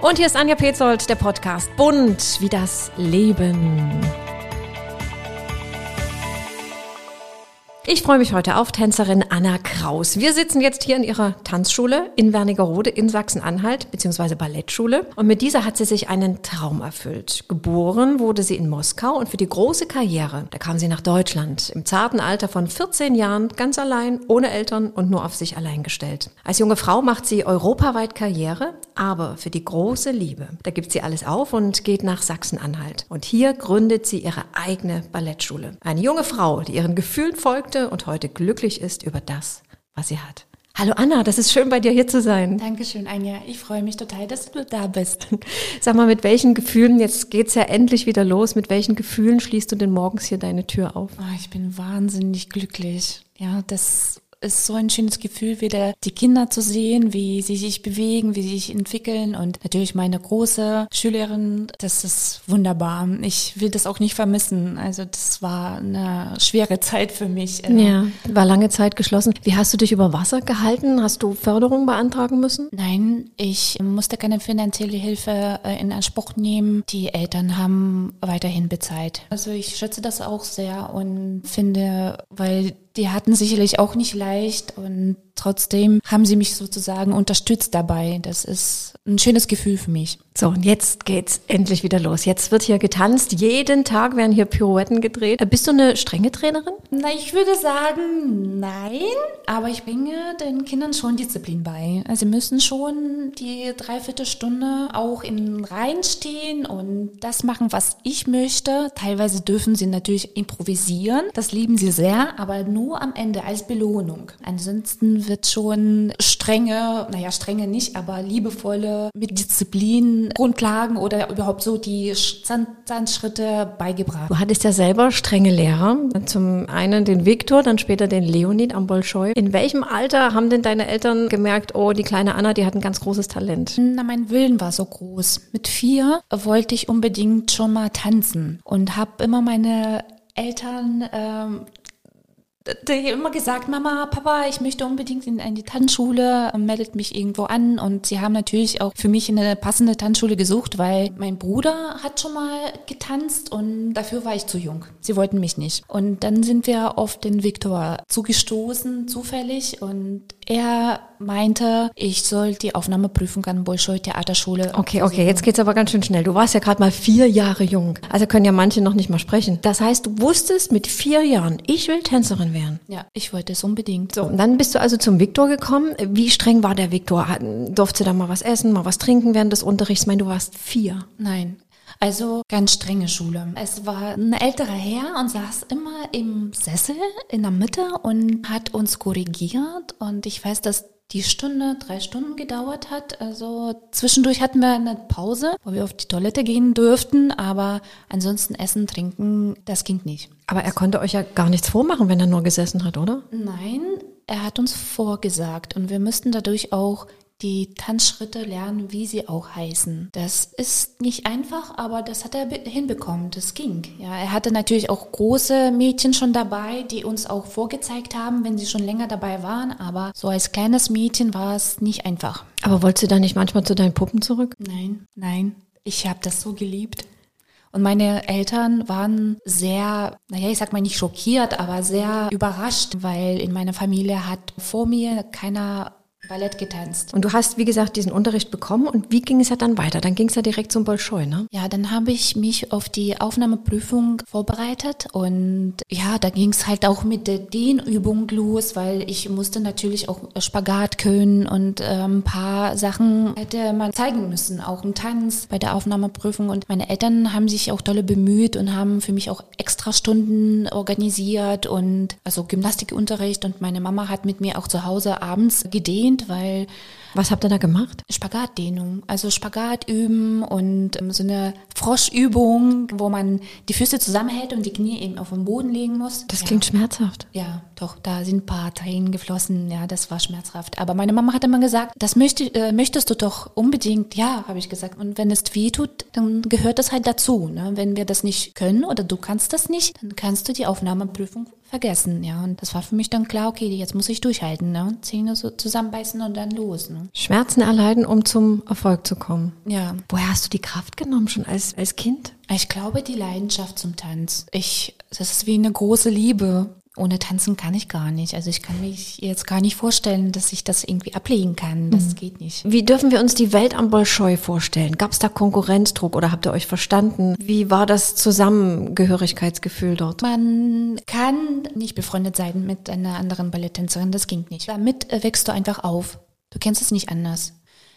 Und hier ist Anja Petzold, der Podcast Bunt wie das Leben. Ich freue mich heute auf Tänzerin Anna Kraus. Wir sitzen jetzt hier in ihrer Tanzschule in Wernigerode in Sachsen-Anhalt, beziehungsweise Ballettschule. Und mit dieser hat sie sich einen Traum erfüllt. Geboren wurde sie in Moskau und für die große Karriere, da kam sie nach Deutschland. Im zarten Alter von 14 Jahren, ganz allein, ohne Eltern und nur auf sich allein gestellt. Als junge Frau macht sie europaweit Karriere, aber für die große Liebe, da gibt sie alles auf und geht nach Sachsen-Anhalt. Und hier gründet sie ihre eigene Ballettschule. Eine junge Frau, die ihren Gefühlen folgte und heute glücklich ist über das, was sie hat. Hallo Anna, das ist schön bei dir hier zu sein. Dankeschön, Anja. Ich freue mich total, dass du da bist. Sag mal, mit welchen Gefühlen, jetzt geht's ja endlich wieder los, mit welchen Gefühlen schließt du denn morgens hier deine Tür auf? Oh, ich bin wahnsinnig glücklich. Ja, das ist so ein schönes Gefühl, wieder die Kinder zu sehen, wie sie sich bewegen, wie sie sich entwickeln und natürlich meine große Schülerin, das ist wunderbar. Ich will das auch nicht vermissen. Also das war eine schwere Zeit für mich. Ja, war lange Zeit geschlossen. Wie hast du dich über Wasser gehalten? Hast du Förderung beantragen müssen? Nein, ich musste keine finanzielle Hilfe äh, in Anspruch nehmen. Die Eltern haben weiterhin bezahlt. Also ich schätze das auch sehr und finde, weil die hatten sicherlich auch nicht leicht und trotzdem haben sie mich sozusagen unterstützt dabei. Das ist ein schönes Gefühl für mich. So, und jetzt geht's endlich wieder los. Jetzt wird hier getanzt. Jeden Tag werden hier Pirouetten gedreht. Bist du eine strenge Trainerin? Na, ich würde sagen, nein. Aber ich bringe den Kindern schon Disziplin bei. Also sie müssen schon die Dreiviertelstunde auch in Reihen stehen und das machen, was ich möchte. Teilweise dürfen sie natürlich improvisieren. Das lieben sie sehr, aber nur am Ende als Belohnung. Ansonsten wird schon strenge, naja, strenge nicht, aber liebevolle mit Disziplin Grundlagen oder überhaupt so die Zahnschritte beigebracht. Du hattest ja selber strenge Lehrer. Zum einen den Viktor, dann später den Leonid am Bolschoi. In welchem Alter haben denn deine Eltern gemerkt, oh, die kleine Anna, die hat ein ganz großes Talent? Na, mein Willen war so groß. Mit vier wollte ich unbedingt schon mal tanzen und habe immer meine Eltern ähm, die immer gesagt, Mama, Papa, ich möchte unbedingt in, in die Tanzschule, meldet mich irgendwo an. Und sie haben natürlich auch für mich eine passende Tanzschule gesucht, weil mein Bruder hat schon mal getanzt und dafür war ich zu jung. Sie wollten mich nicht. Und dann sind wir auf den Viktor zugestoßen, zufällig. Und er meinte, ich soll die Aufnahmeprüfung an Bolschoi Theaterschule. Okay, okay, jetzt geht's aber ganz schön schnell. Du warst ja gerade mal vier Jahre jung. Also können ja manche noch nicht mal sprechen. Das heißt, du wusstest mit vier Jahren, ich will Tänzerin werden. Ja, ich wollte es unbedingt. So, und dann bist du also zum Viktor gekommen. Wie streng war der Viktor? Durfte da mal was essen, mal was trinken während des Unterrichts? Ich meine, du warst vier. Nein, also ganz strenge Schule. Es war ein älterer Herr und saß immer im Sessel in der Mitte und hat uns korrigiert. Und ich weiß, dass die Stunde drei Stunden gedauert hat. Also zwischendurch hatten wir eine Pause, wo wir auf die Toilette gehen dürften, aber ansonsten essen, trinken, das ging nicht. Aber er konnte euch ja gar nichts vormachen, wenn er nur gesessen hat, oder? Nein, er hat uns vorgesagt und wir müssten dadurch auch die Tanzschritte lernen, wie sie auch heißen. Das ist nicht einfach, aber das hat er hinbekommen. Das ging. Ja, er hatte natürlich auch große Mädchen schon dabei, die uns auch vorgezeigt haben, wenn sie schon länger dabei waren. Aber so als kleines Mädchen war es nicht einfach. Aber wolltest du da nicht manchmal zu deinen Puppen zurück? Nein, nein. Ich habe das so geliebt. Und meine Eltern waren sehr, naja, ich sag mal nicht schockiert, aber sehr überrascht, weil in meiner Familie hat vor mir keiner Ballett getanzt. Und du hast, wie gesagt, diesen Unterricht bekommen und wie ging es ja dann weiter? Dann ging es ja direkt zum Bolschoi, ne? Ja, dann habe ich mich auf die Aufnahmeprüfung vorbereitet und ja, da ging es halt auch mit der Dehnübung los, weil ich musste natürlich auch Spagat können und äh, ein paar Sachen hätte man zeigen müssen, auch im Tanz bei der Aufnahmeprüfung und meine Eltern haben sich auch dolle bemüht und haben für mich auch extra Stunden organisiert und also Gymnastikunterricht und meine Mama hat mit mir auch zu Hause abends gedehnt Kind, weil was habt ihr da gemacht? Spagatdehnung. Also Spagat üben und ähm, so eine Froschübung, wo man die Füße zusammenhält und die Knie eben auf den Boden legen muss. Das ja. klingt schmerzhaft. Ja, doch, da sind ein paar Tränen geflossen. Ja, das war schmerzhaft. Aber meine Mama hat immer gesagt, das möchte, äh, möchtest du doch unbedingt. Ja, habe ich gesagt. Und wenn es weh tut, dann gehört das halt dazu. Ne? Wenn wir das nicht können oder du kannst das nicht, dann kannst du die Aufnahmeprüfung vergessen, ja. Und das war für mich dann klar, okay, jetzt muss ich durchhalten, ne? Zähne so zusammenbeißen und dann los, ne? Schmerzen erleiden, um zum Erfolg zu kommen. Ja. Woher hast du die Kraft genommen schon als, als Kind? Ich glaube, die Leidenschaft zum Tanz. Ich, das ist wie eine große Liebe. Ohne tanzen kann ich gar nicht. Also ich kann mich jetzt gar nicht vorstellen, dass ich das irgendwie ablegen kann. Das mhm. geht nicht. Wie dürfen wir uns die Welt am Bolschoi vorstellen? Gab es da Konkurrenzdruck oder habt ihr euch verstanden? Wie war das Zusammengehörigkeitsgefühl dort? Man kann nicht befreundet sein mit einer anderen Balletttänzerin. Das ging nicht. Damit wächst du einfach auf. Du kennst es nicht anders.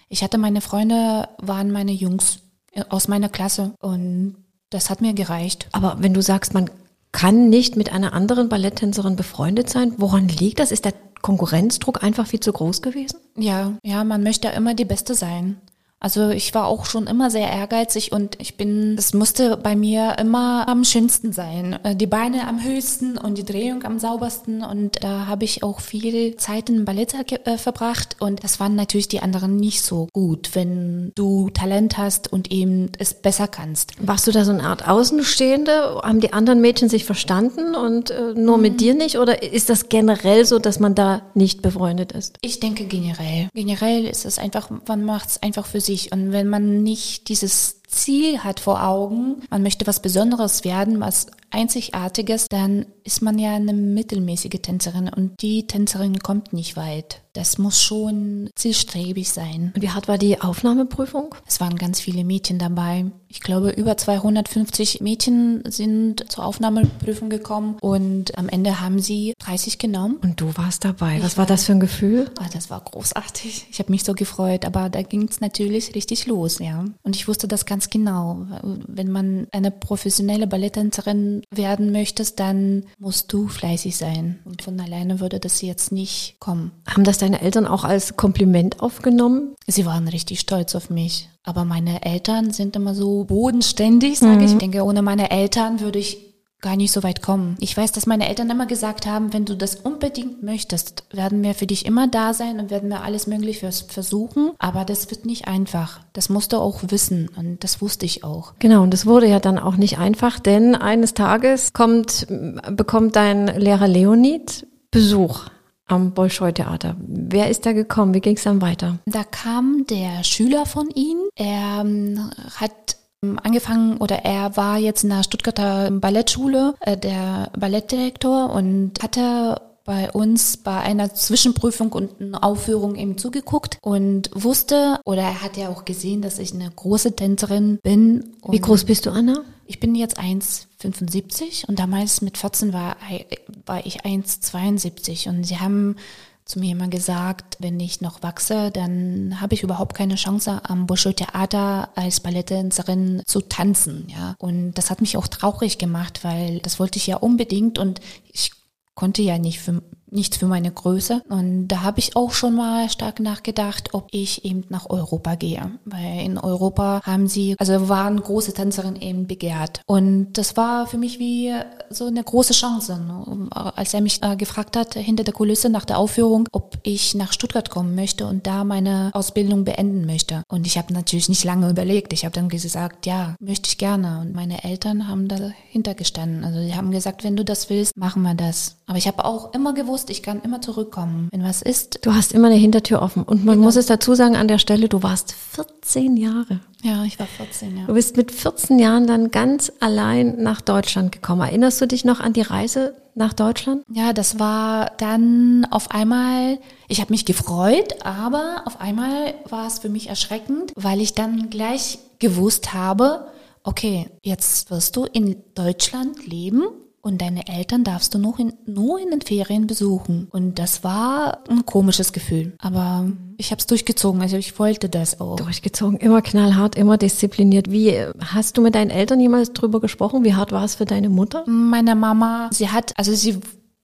Ich hatte meine Freunde, waren meine Jungs äh, aus meiner Klasse und das hat mir gereicht. Aber wenn du sagst, man kann nicht mit einer anderen Balletttänzerin befreundet sein. Woran liegt das? Ist der Konkurrenzdruck einfach viel zu groß gewesen? Ja, ja, man möchte ja immer die Beste sein. Also ich war auch schon immer sehr ehrgeizig und ich bin, es musste bei mir immer am schönsten sein. Äh, die Beine am höchsten und die Drehung am saubersten und da habe ich auch viel Zeit in Ballett äh, verbracht und das waren natürlich die anderen nicht so gut, wenn du Talent hast und eben es besser kannst. Warst du da so eine Art Außenstehende? Haben die anderen Mädchen sich verstanden und äh, nur mhm. mit dir nicht oder ist das generell so, dass man da nicht befreundet ist? Ich denke generell. Generell ist es einfach, man macht es einfach für sich sich. Und wenn man nicht dieses Ziel hat vor Augen, man möchte was Besonderes werden, was Einzigartiges, dann ist man ja eine mittelmäßige Tänzerin und die Tänzerin kommt nicht weit. Das muss schon zielstrebig sein. Und wie hart war die Aufnahmeprüfung? Es waren ganz viele Mädchen dabei. Ich glaube, über 250 Mädchen sind zur Aufnahmeprüfung gekommen und am Ende haben sie 30 genommen. Und du warst dabei. Was war das für ein Gefühl? Ah, das war großartig. Ich habe mich so gefreut, aber da ging es natürlich richtig los, ja. Und ich wusste das ganz genau. Wenn man eine professionelle Balletttänzerin werden möchtest, dann musst du fleißig sein. Und von alleine würde das jetzt nicht kommen. Haben das deine Eltern auch als Kompliment aufgenommen? Sie waren richtig stolz auf mich. Aber meine Eltern sind immer so bodenständig, sage mhm. ich. Ich denke, ohne meine Eltern würde ich gar nicht so weit kommen. Ich weiß, dass meine Eltern immer gesagt haben, wenn du das unbedingt möchtest, werden wir für dich immer da sein und werden wir alles Mögliche versuchen. Aber das wird nicht einfach. Das musst du auch wissen und das wusste ich auch. Genau, und das wurde ja dann auch nicht einfach, denn eines Tages kommt, bekommt dein Lehrer Leonid Besuch am Bolschoi-Theater. Wer ist da gekommen? Wie ging es dann weiter? Da kam der Schüler von ihm. Er ähm, hat angefangen oder er war jetzt in der Stuttgarter Ballettschule, äh, der Ballettdirektor und hatte bei uns bei einer Zwischenprüfung und einer Aufführung eben zugeguckt und wusste oder er hat ja auch gesehen, dass ich eine große Tänzerin bin. Wie groß bist du, Anna? Ich bin jetzt 1,75 und damals mit 14 war, war ich 1,72 und sie haben zu mir immer gesagt, wenn ich noch wachse, dann habe ich überhaupt keine Chance am Bolshoi Theater als Balletttänzerin zu tanzen, ja. Und das hat mich auch traurig gemacht, weil das wollte ich ja unbedingt und ich konnte ja nicht für nichts für meine Größe. Und da habe ich auch schon mal stark nachgedacht, ob ich eben nach Europa gehe. Weil in Europa haben sie, also waren große Tänzerinnen eben begehrt. Und das war für mich wie so eine große Chance. Ne? Als er mich äh, gefragt hat, hinter der Kulisse nach der Aufführung, ob ich nach Stuttgart kommen möchte und da meine Ausbildung beenden möchte. Und ich habe natürlich nicht lange überlegt. Ich habe dann gesagt, ja, möchte ich gerne. Und meine Eltern haben dahinter gestanden. Also sie haben gesagt, wenn du das willst, machen wir das. Aber ich habe auch immer gewusst, gewusst, ich kann immer zurückkommen, wenn was ist. Du hast immer eine Hintertür offen. Und man genau. muss es dazu sagen an der Stelle, du warst 14 Jahre. Ja, ich war 14, ja. Du bist mit 14 Jahren dann ganz allein nach Deutschland gekommen. Erinnerst du dich noch an die Reise nach Deutschland? Ja, das war dann auf einmal, ich habe mich gefreut, aber auf einmal war es für mich erschreckend, weil ich dann gleich gewusst habe, okay, jetzt wirst du in Deutschland leben und deine Eltern darfst du nur in, nur in den Ferien besuchen. Und das war ein komisches Gefühl. Aber ich habe es durchgezogen, also ich wollte das auch. Durchgezogen, immer knallhart, immer diszipliniert. Wie hast du mit deinen Eltern jemals drüber gesprochen? Wie hart war es für deine Mutter? Meine Mama, sie hat, also sie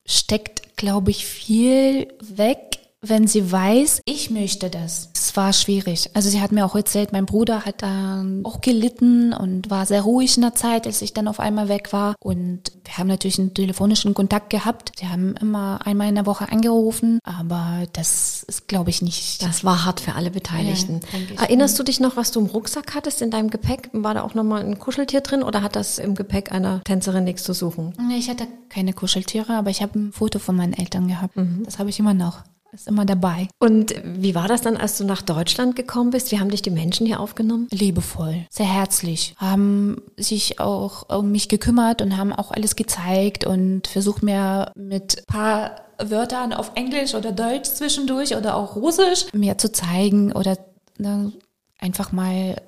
steckt, glaube ich, viel weg wenn sie weiß, ich möchte das. Es war schwierig. Also sie hat mir auch erzählt, mein Bruder hat dann auch gelitten und war sehr ruhig in der Zeit, als ich dann auf einmal weg war. Und wir haben natürlich einen telefonischen Kontakt gehabt. Sie haben immer einmal in der Woche angerufen, aber das ist, glaube ich, nicht. Das war hart für alle Beteiligten. Ja, Erinnerst du dich noch, was du im Rucksack hattest in deinem Gepäck? War da auch nochmal ein Kuscheltier drin oder hat das im Gepäck einer Tänzerin nichts zu suchen? Ich hatte keine Kuscheltiere, aber ich habe ein Foto von meinen Eltern gehabt. Mhm. Das habe ich immer noch. Ist immer dabei. Und wie war das dann, als du nach Deutschland gekommen bist? Wie haben dich die Menschen hier aufgenommen? Liebevoll, sehr herzlich, haben sich auch um mich gekümmert und haben auch alles gezeigt und versucht mir mit paar Wörtern auf Englisch oder Deutsch zwischendurch oder auch Russisch mir zu zeigen oder ne, einfach mal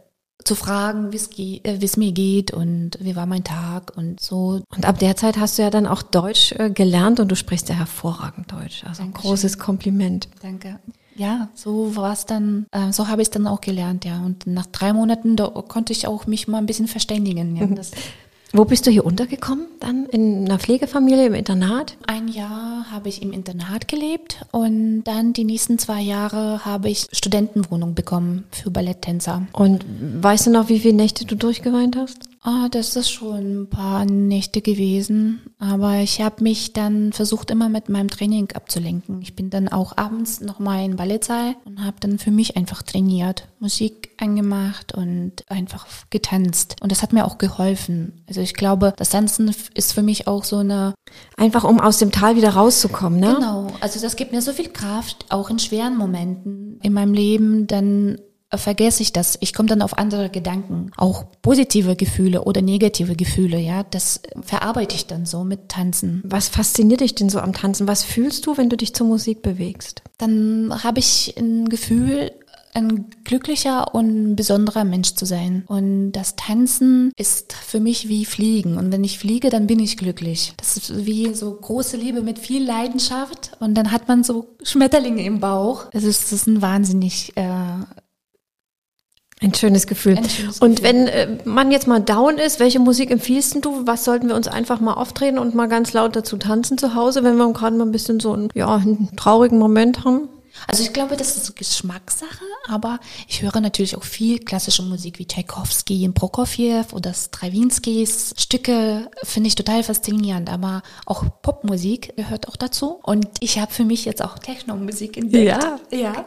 zu fragen, wie äh, es mir geht und wie war mein Tag und so. Und ab der Zeit hast du ja dann auch Deutsch äh, gelernt und du sprichst ja hervorragend Deutsch. Also ein Dankeschön. großes Kompliment. Danke. Ja, so war es dann, äh, so habe ich es dann auch gelernt, ja. Und nach drei Monaten da konnte ich auch mich mal ein bisschen verständigen. Ja. Das, Wo bist du hier untergekommen? Dann in einer Pflegefamilie im Internat? ein Jahr habe ich im Internat gelebt und dann die nächsten zwei Jahre habe ich Studentenwohnung bekommen für Balletttänzer. Und weißt du noch, wie viele Nächte du durchgeweint hast? Ah, das ist schon ein paar Nächte gewesen, aber ich habe mich dann versucht, immer mit meinem Training abzulenken. Ich bin dann auch abends nochmal in Ballettsaal und habe dann für mich einfach trainiert, Musik angemacht und einfach getanzt. Und das hat mir auch geholfen. Also ich glaube, das Tanzen ist für mich auch so eine Einfach um aus dem Tal wieder rauszukommen, ne? Genau, also das gibt mir so viel Kraft, auch in schweren Momenten in meinem Leben, dann vergesse ich das. Ich komme dann auf andere Gedanken, auch positive Gefühle oder negative Gefühle, ja, das verarbeite ich dann so mit Tanzen. Was fasziniert dich denn so am Tanzen? Was fühlst du, wenn du dich zur Musik bewegst? Dann habe ich ein Gefühl, ein glücklicher und besonderer Mensch zu sein. Und das Tanzen ist für mich wie Fliegen. Und wenn ich fliege, dann bin ich glücklich. Das ist wie so große Liebe mit viel Leidenschaft. Und dann hat man so Schmetterlinge im Bauch. Es ist, ist ein wahnsinnig äh, Ein schönes Gefühl. Ein schönes und Gefühl. wenn äh, man jetzt mal down ist, welche Musik empfiehlst du? Was sollten wir uns einfach mal auftreten und mal ganz laut dazu tanzen zu Hause, wenn wir gerade mal ein bisschen so einen, ja, einen traurigen Moment haben? Also ich glaube, das ist Geschmackssache, aber ich höre natürlich auch viel klassische Musik wie Tchaikovsky, Prokofjew oder Strawinskys Stücke finde ich total faszinierend, aber auch Popmusik gehört auch dazu und ich habe für mich jetzt auch Techno-Musik entdeckt. Ja. Ja.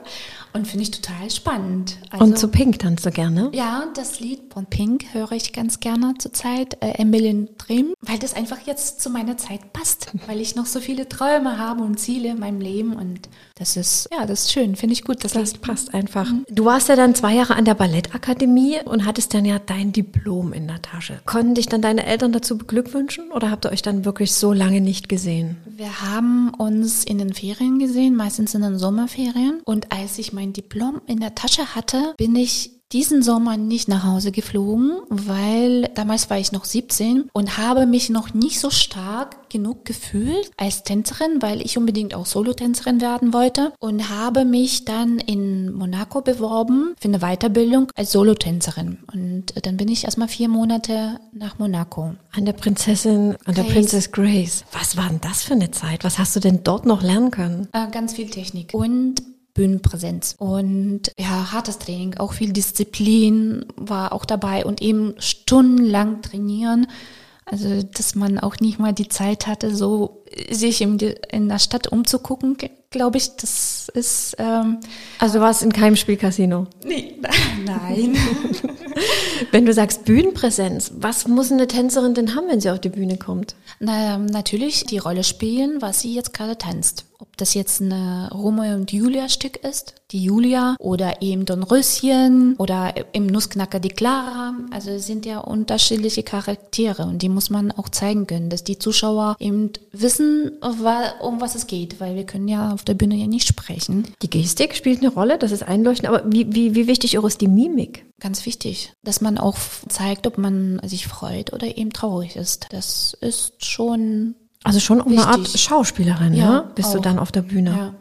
Und finde ich total spannend. Also, und zu Pink tanzt du gerne? ja, das Lied von Pink höre ich ganz gerne zurzeit, äh, Emily Dream, weil das einfach jetzt zu meiner Zeit passt, weil ich noch so viele Träume habe und Ziele in meinem Leben und das ist, ja, das ist schön, finde ich gut. Das, Das passt einfach. Du warst ja dann zwei Jahre an der Ballettakademie und hattest dann ja dein Diplom in der Tasche. Konnten dich dann deine Eltern dazu beglückwünschen oder habt ihr euch dann wirklich so lange nicht gesehen? Wir haben uns in den Ferien gesehen, meistens in den Sommerferien. Und als ich mein Diplom in der Tasche hatte, bin ich diesen Sommer nicht nach Hause geflogen, weil damals war ich noch 17 und habe mich noch nicht so stark genug gefühlt als Tänzerin, weil ich unbedingt auch Solotänzerin werden wollte und habe mich dann in Monaco beworben für eine Weiterbildung als Solotänzerin. Und dann bin ich erstmal vier Monate nach Monaco. An der Prinzessin, an der Grace. Princess Grace. Was war denn das für eine Zeit? Was hast du denn dort noch lernen können? Äh, ganz viel Technik und Bühnenpräsenz und ja, hartes Training, auch viel Disziplin war auch dabei und eben stundenlang trainieren. Also, dass man auch nicht mal die Zeit hatte, so sich in, die, in der Stadt umzugucken, glaube ich, das ist ähm, Also du warst in keinem Spielcasino. nee, nein. Wenn du sagst Bühnenpräsenz, was muss eine Tänzerin denn haben, wenn sie auf die Bühne kommt? Na, natürlich die Rolle spielen, was sie jetzt gerade tanzt. Ob das jetzt eine Romeo und Julia Stück ist, die Julia, oder eben Don Röschen oder im Nussknacker die Clara. Also es sind ja unterschiedliche Charaktere und die muss man auch zeigen können, dass die Zuschauer eben wissen, wa- um was es geht, weil wir können ja auf der Bühne ja nicht sprechen. Die Gestik spielt eine Rolle, das ist einleuchtend, aber wie, wie, wie wichtig ist die Mimik? Ganz wichtig, dass man auch zeigt, ob man sich freut oder eben traurig ist. Das ist schon Also schon auch eine Art. Schauspielerin, ja? Ja, Bist du auch. dann auf der Bühne? Ja.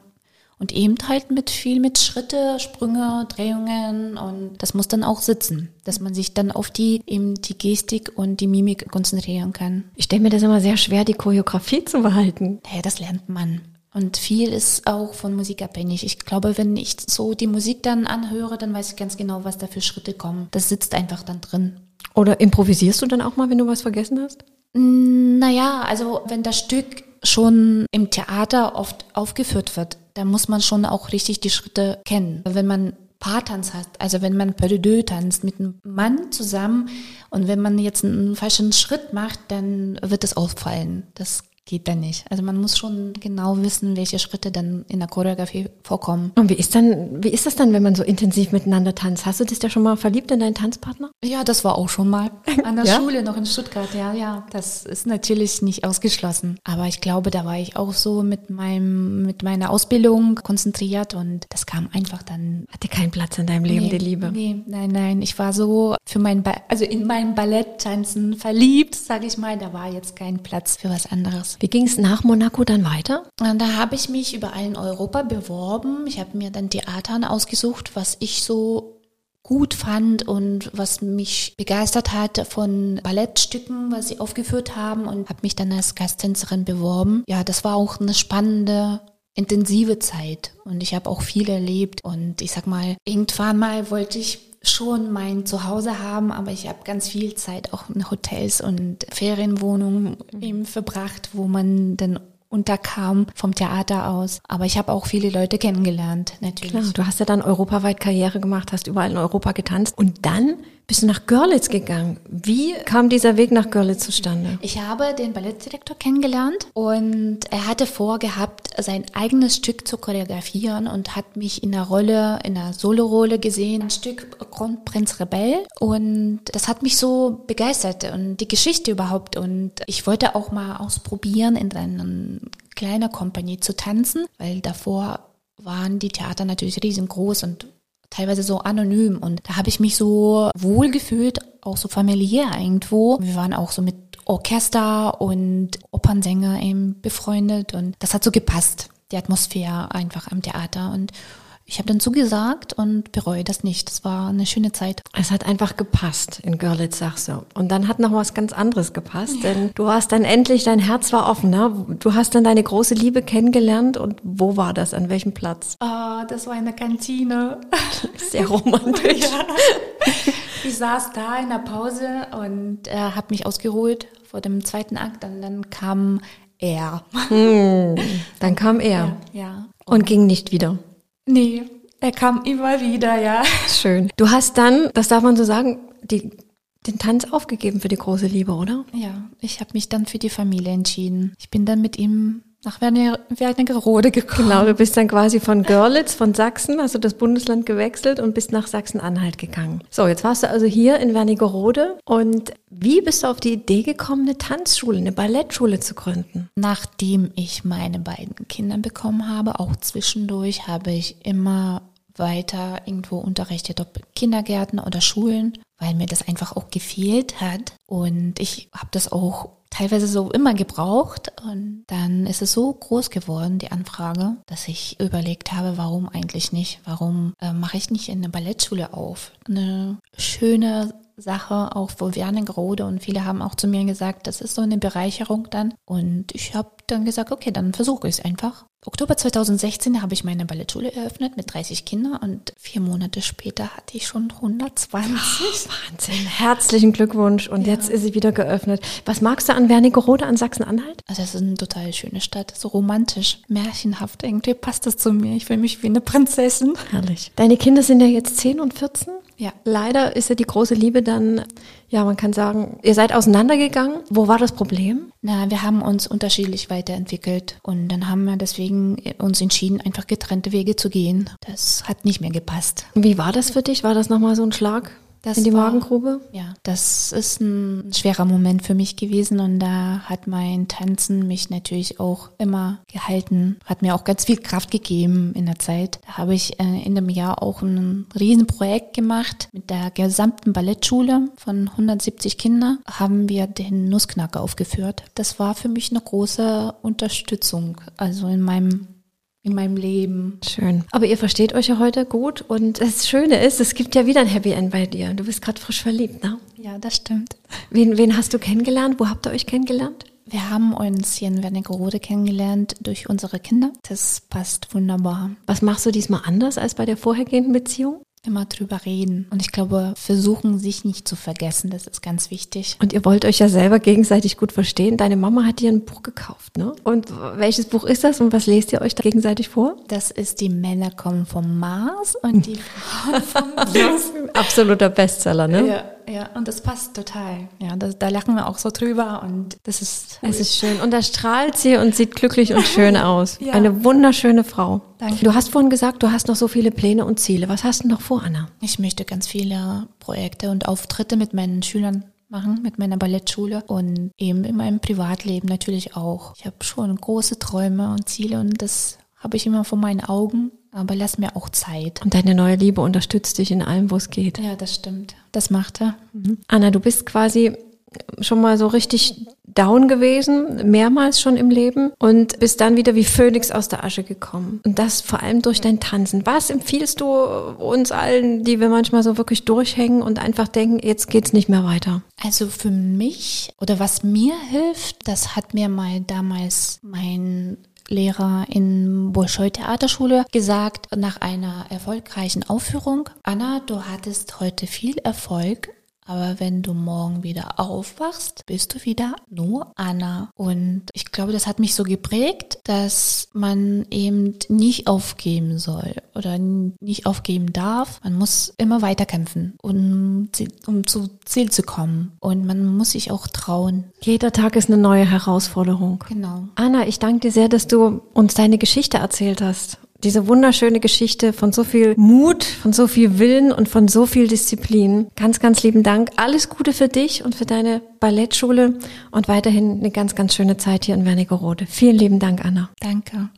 Und eben halt mit viel mit Schritte, Sprünge, Drehungen und das muss dann auch sitzen, dass man sich dann auf die eben die Gestik und die Mimik konzentrieren kann. Ich stelle mir das immer sehr schwer, die Choreografie zu behalten. Ja, das lernt man. Und viel ist auch von Musik abhängig. Ich glaube, wenn ich so die Musik dann anhöre, dann weiß ich ganz genau, was da für Schritte kommen. Das sitzt einfach dann drin. Oder improvisierst du dann auch mal, wenn du was vergessen hast? Mm, Naja, also wenn das Stück schon im Theater oft aufgeführt wird, dann muss man schon auch richtig die Schritte kennen. Wenn man Paartanz hat, also wenn man deux tanzt mit einem Mann zusammen und wenn man jetzt einen falschen Schritt macht, dann wird es auffallen. Das geht dann nicht. Also man muss schon genau wissen, welche Schritte dann in der Choreografie vorkommen. Und wie ist dann, wie ist das dann, wenn man so intensiv miteinander tanzt? Hast du dich da schon mal verliebt in deinen Tanzpartner? Ja, das war auch schon mal an der Ja? Schule noch in Stuttgart. Ja, ja, das ist natürlich nicht ausgeschlossen. Aber ich glaube, da war ich auch so mit meinem, mit meiner Ausbildung konzentriert und das kam einfach dann. Hatte keinen Platz in deinem Leben, Nee, die Liebe. Nee, nein, nein. Ich war so für mein, ba also in mein Balletttanzen verliebt, sage ich mal. Da war jetzt kein Platz für was anderes. Wie ging es nach Monaco dann weiter? Und da habe ich mich überall in Europa beworben. Ich habe mir dann Theatern ausgesucht, was ich so gut fand und was mich begeistert hat von Ballettstücken, was sie aufgeführt haben und habe mich dann als Gasttänzerin beworben. Ja, das war auch eine spannende intensive Zeit und ich habe auch viel erlebt und ich sag mal, irgendwann mal wollte ich schon mein Zuhause haben, aber ich habe ganz viel Zeit auch in Hotels und Ferienwohnungen eben verbracht, wo man dann unterkam vom Theater aus. Aber ich habe auch viele Leute kennengelernt, natürlich. Klar, du hast ja dann europaweit Karriere gemacht, hast überall in Europa getanzt und dann bist du nach Görlitz gegangen. Wie kam dieser Weg nach Görlitz zustande? Ich habe den Ballettdirektor kennengelernt und er hatte vorgehabt, sein eigenes Stück zu choreografieren und hat mich in der Rolle, in der Solorolle gesehen, ein Stück Kronprinz Rebell. Und das hat mich so begeistert und die Geschichte überhaupt. Und ich wollte auch mal ausprobieren, in einer kleiner Kompanie zu tanzen, weil davor waren die Theater natürlich riesengroß und teilweise so anonym und da habe ich mich so wohl gefühlt, auch so familiär irgendwo. Wir waren auch so mit Orchester und Opernsänger eben befreundet und das hat so gepasst, die Atmosphäre einfach am Theater und ich habe dann zugesagt und bereue das nicht. Das war eine schöne Zeit. Es hat einfach gepasst in Görlitz, sagst du. Und dann hat noch was ganz anderes gepasst, denn du hast dann endlich, dein Herz war offen, ne? Du hast dann deine große Liebe kennengelernt und wo war das? An welchem Platz? Ah, das war in der Kantine. Sehr romantisch. Ich saß da in der Pause und äh, habe mich ausgeruht vor dem zweiten Akt und dann kam er. Dann kam er Ja. und ging nicht wieder. Nee, er kam immer wieder, ja. Schön. Du hast dann, das darf man so sagen, die, den Tanz aufgegeben für die große Liebe, oder? Ja, ich habe mich dann für die Familie entschieden. Ich bin dann mit ihm nach Werniger- Wernigerode gekommen. Genau, du bist dann quasi von Görlitz, von Sachsen, hast du das Bundesland gewechselt und bist nach Sachsen-Anhalt gegangen. So, jetzt warst du also hier in Wernigerode und wie bist du auf die Idee gekommen, eine Tanzschule, eine Ballettschule zu gründen? Nachdem ich meine beiden Kinder bekommen habe, auch zwischendurch, habe ich immer weiter irgendwo unterrichtet, ob Kindergärten oder Schulen, weil mir das einfach auch gefehlt hat. Und ich habe das auch teilweise so immer gebraucht. Und dann ist es so groß geworden, die Anfrage, dass ich überlegt habe, warum eigentlich nicht? Warum äh, mache ich nicht eine Ballettschule auf? Eine schöne Sache, auch für Wernigerode und viele haben auch zu mir gesagt, das ist so eine Bereicherung dann. Und ich habe dann gesagt, okay, dann versuche ich es einfach. Oktober 2016 habe ich meine Ballettschule eröffnet mit 30 Kindern und vier Monate später hatte ich schon 120. Wahnsinn, herzlichen Glückwunsch und jetzt ist sie wieder geöffnet. Was magst du an Wernigerode, an Sachsen-Anhalt? Also das ist eine total schöne Stadt, so romantisch, märchenhaft. Irgendwie passt das zu mir. Ich fühle mich wie eine Prinzessin. Herrlich. Deine Kinder sind ja jetzt 10 und 14. Ja. Leider ist ja die große Liebe dann, ja, man kann sagen, ihr seid auseinandergegangen. Wo war das Problem? Na, wir haben uns unterschiedlich weiterentwickelt und dann haben wir deswegen uns entschieden, einfach getrennte Wege zu gehen. Das hat nicht mehr gepasst. Wie war das für dich? War das nochmal so ein Schlag Das in die war- Magengrube? Ja, das ist ein schwerer Moment für mich gewesen und da hat mein Tanzen mich natürlich auch immer gehalten, hat mir auch ganz viel Kraft gegeben in der Zeit. Da habe ich äh, in dem Jahr auch ein Riesenprojekt gemacht mit der gesamten Ballettschule von 170 Kindern haben wir den Nussknacker aufgeführt. Das war für mich eine große Unterstützung, also in meinem in meinem Leben. Schön. Aber ihr versteht euch ja heute gut und das Schöne ist, es gibt ja wieder ein Happy End bei dir. Du bist gerade frisch verliebt, ne? Ja, das stimmt. Wen, wen hast du kennengelernt? Wo habt ihr euch kennengelernt? Wir haben uns hier in Wernigerode kennengelernt durch unsere Kinder. Das passt wunderbar. Was machst du diesmal anders als bei der vorhergehenden Beziehung? Immer drüber reden. Und ich glaube, versuchen, sich nicht zu vergessen, das ist ganz wichtig. Und ihr wollt euch ja selber gegenseitig gut verstehen. Deine Mama hat dir ein Buch gekauft, ne? Und welches Buch ist das und was lest ihr euch da gegenseitig vor? Das ist die Männer kommen vom Mars und die Frauen vom Absoluter Bestseller, ne? Ja, ja, und das passt total. Ja, da, da lachen wir auch so drüber und das ist. Es ist schön. Und da strahlt sie und sieht glücklich und schön aus. Ja. Eine wunderschöne Frau. Danke. Du hast vorhin gesagt, du hast noch so viele Pläne und Ziele. Was hast du noch vor, Anna? Ich möchte ganz viele Projekte und Auftritte mit meinen Schülern machen, mit meiner Ballettschule und eben in meinem Privatleben natürlich auch. Ich habe schon große Träume und Ziele und das habe ich immer vor meinen Augen, aber lass mir auch Zeit. Und deine neue Liebe unterstützt dich in allem, wo es geht. Ja, das stimmt. Das macht er. Anna, du bist quasi schon mal so richtig down gewesen, mehrmals schon im Leben und bist dann wieder wie Phönix aus der Asche gekommen. Und das vor allem durch dein Tanzen. Was empfiehlst du uns allen, die wir manchmal so wirklich durchhängen und einfach denken, jetzt geht's nicht mehr weiter? Also für mich oder was mir hilft, das hat mir mal damals mein Lehrer in Bolschoi Theaterschule gesagt nach einer erfolgreichen Aufführung. Anna, du hattest heute viel Erfolg, aber wenn du morgen wieder aufwachst, bist du wieder nur Anna. Und ich glaube, das hat mich so geprägt, dass man eben nicht aufgeben soll oder nicht aufgeben darf. Man muss immer weiterkämpfen, um, um zu Ziel zu kommen. Und man muss sich auch trauen. Jeder Tag ist eine neue Herausforderung. Genau. Anna, ich danke dir sehr, dass du uns deine Geschichte erzählt hast. Diese wunderschöne Geschichte von so viel Mut, von so viel Willen und von so viel Disziplin. Ganz, ganz lieben Dank. Alles Gute für dich und für deine Ballettschule und weiterhin eine ganz, ganz schöne Zeit hier in Wernigerode. Vielen lieben Dank, Anna. Danke.